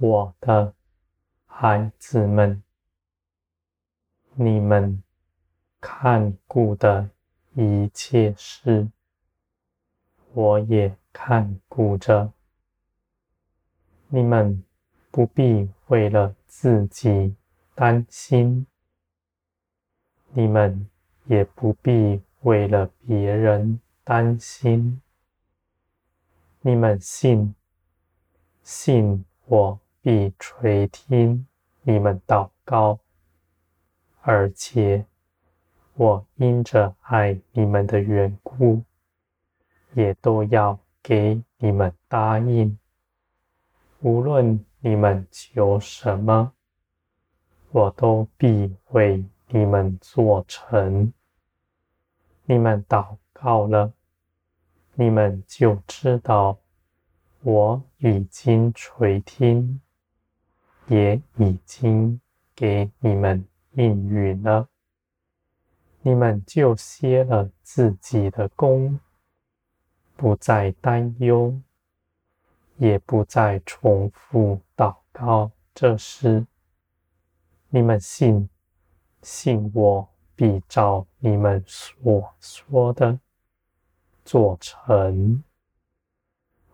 我的孩子们，你们看顾的一切事，我也看顾着。你们不必为了自己担心，你们也不必为了别人担心。你们信，信我必垂听你们祷告，而且我因着爱你们的缘故，也都要给你们答应。无论你们求什么，我都必为你们做成。你们祷告了，你们就知道我已经垂听，也已经给你们应允了。你们就歇了自己的工，不再担忧。也不再重复祷告这事。你们信，信我必照你们所说的做成。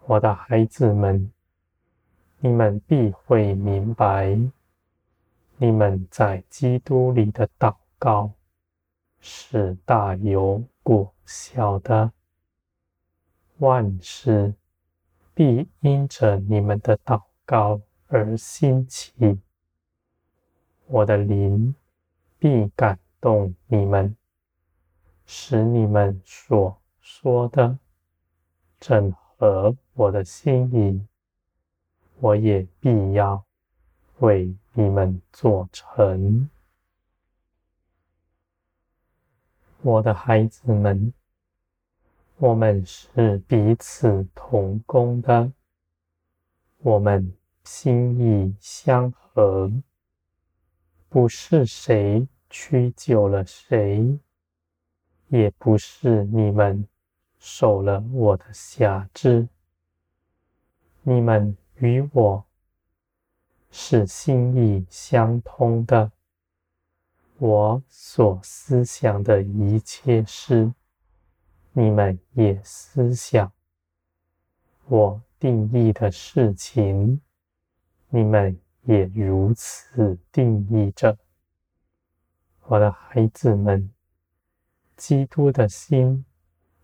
我的孩子们，你们必会明白，你们在基督里的祷告是大有果效的。万事。必因着你们的祷告而兴起，我的灵必感动你们，使你们所说的正合我的心意，我也必要为你们做成。我的孩子们。我们是彼此同工的，我们心意相合，不是谁屈就了谁，也不是你们守了我的辖制，你们与我是心意相通的，我所思想的一切事。你们也思想我定义的事情，你们也如此定义着。我的孩子们，基督的心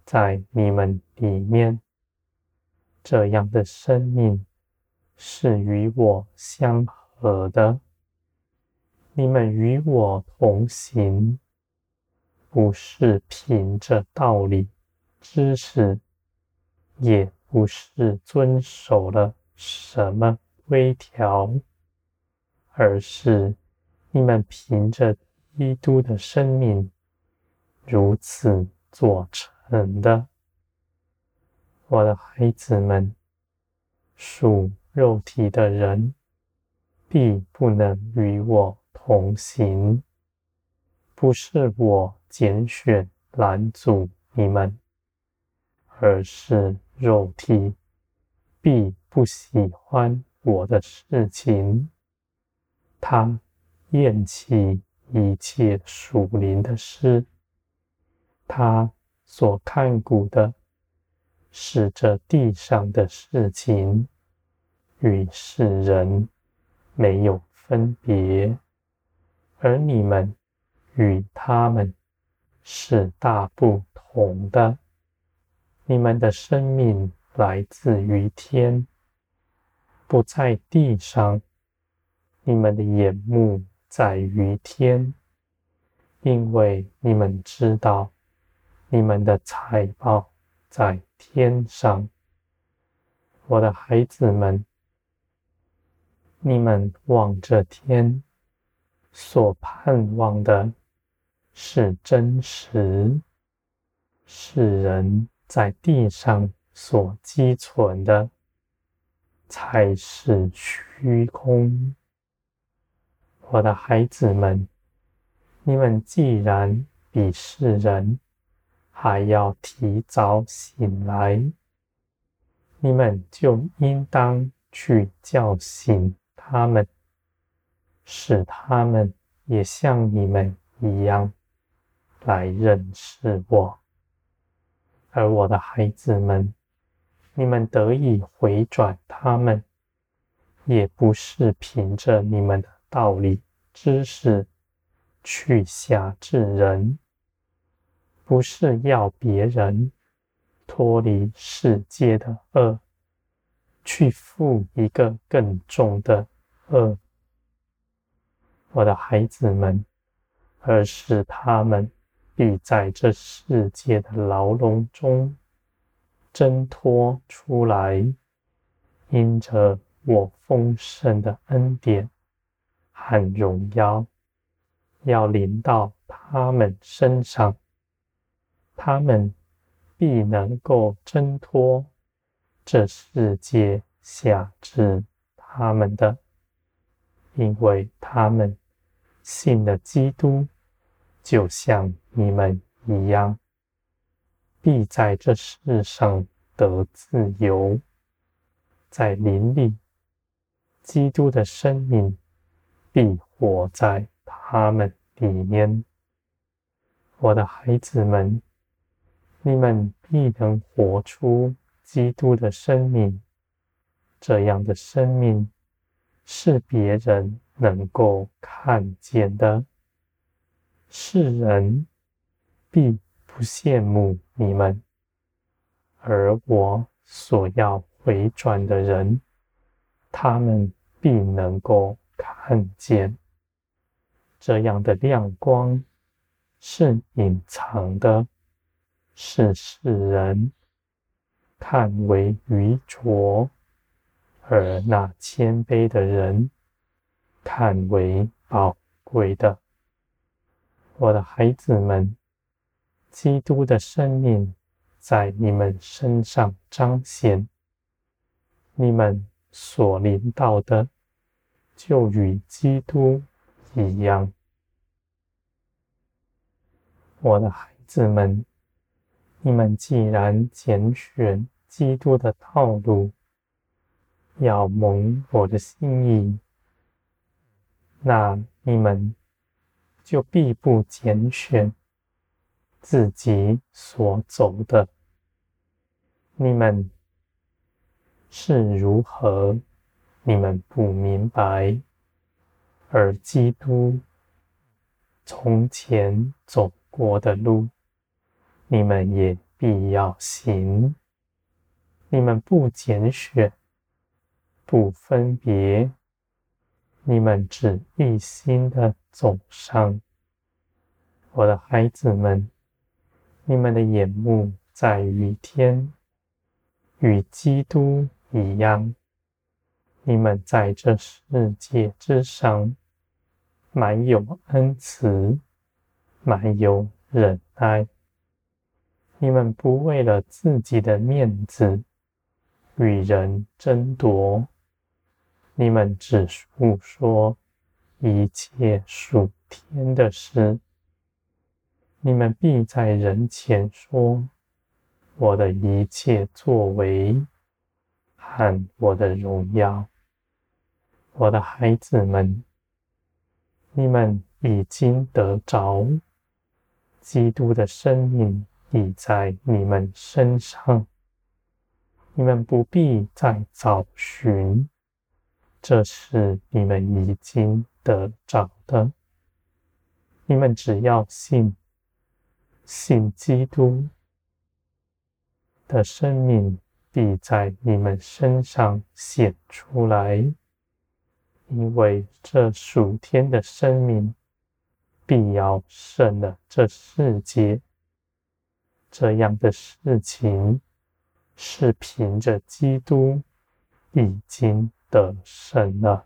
在你们里面，这样的生命是与我相合的。你们与我同行，不是凭着道理。知识也不是遵守了什么规条，而是你们凭着基督的生命如此做成的。我的孩子们，属肉体的人必不能与我同行，不是我拣选拦阻你们。而是肉体必不喜欢我的事情，他厌弃一切属灵的事，他所看顾的是这地上的事情，与世人没有分别，而你们与他们是大不同的。你们的生命来自于天，不在地上。你们的眼目在于天，因为你们知道，你们的财宝在天上。我的孩子们，你们望着天，所盼望的是真实，世人。在地上所积存的，才是虚空。我的孩子们，你们既然比世人还要提早醒来，你们就应当去叫醒他们，使他们也像你们一样来认识我。而我的孩子们，你们得以回转他们，也不是凭着你们的道理、知识去辖制人，不是要别人脱离世界的恶，去负一个更重的轭。我的孩子们，而是他们。必在这世界的牢笼中挣脱出来，因着我丰盛的恩典和荣耀，要临到他们身上，他们必能够挣脱这世界辖制他们的，因为他们信了基督。就像你们一样，必在这世上得自由，在林里，基督的生命必活在他们里面。我的孩子们，你们必能活出基督的生命，这样的生命是别人能够看见的。世人必不羡慕你们，而我所要回转的人，他们必能够看见。这样的亮光是隐藏的，是世人看为愚拙，而那谦卑的人看为宝贵的。我的孩子们，基督的生命在你们身上彰显，你们所领到的就与基督一样。我的孩子们，你们既然拣选基督的道路，要蒙我的心意，那你们。就必不拣选自己所走的。你们是如何？你们不明白。而基督从前走过的路，你们也必要行。你们不拣选，不分别。你们只一心的走上，我的孩子们，你们的眼目在于天，与基督一样。你们在这世界之上，满有恩慈，满有忍耐。你们不为了自己的面子与人争夺。你们只诉说一切属天的事，你们必在人前说我的一切作为和我的荣耀。我的孩子们，你们已经得着基督的生命，已在你们身上，你们不必再找寻。这是你们已经得着的。你们只要信，信基督的生命必在你们身上显出来，因为这属天的生命必要胜了这世界。这样的事情是凭着基督已经。的神呢？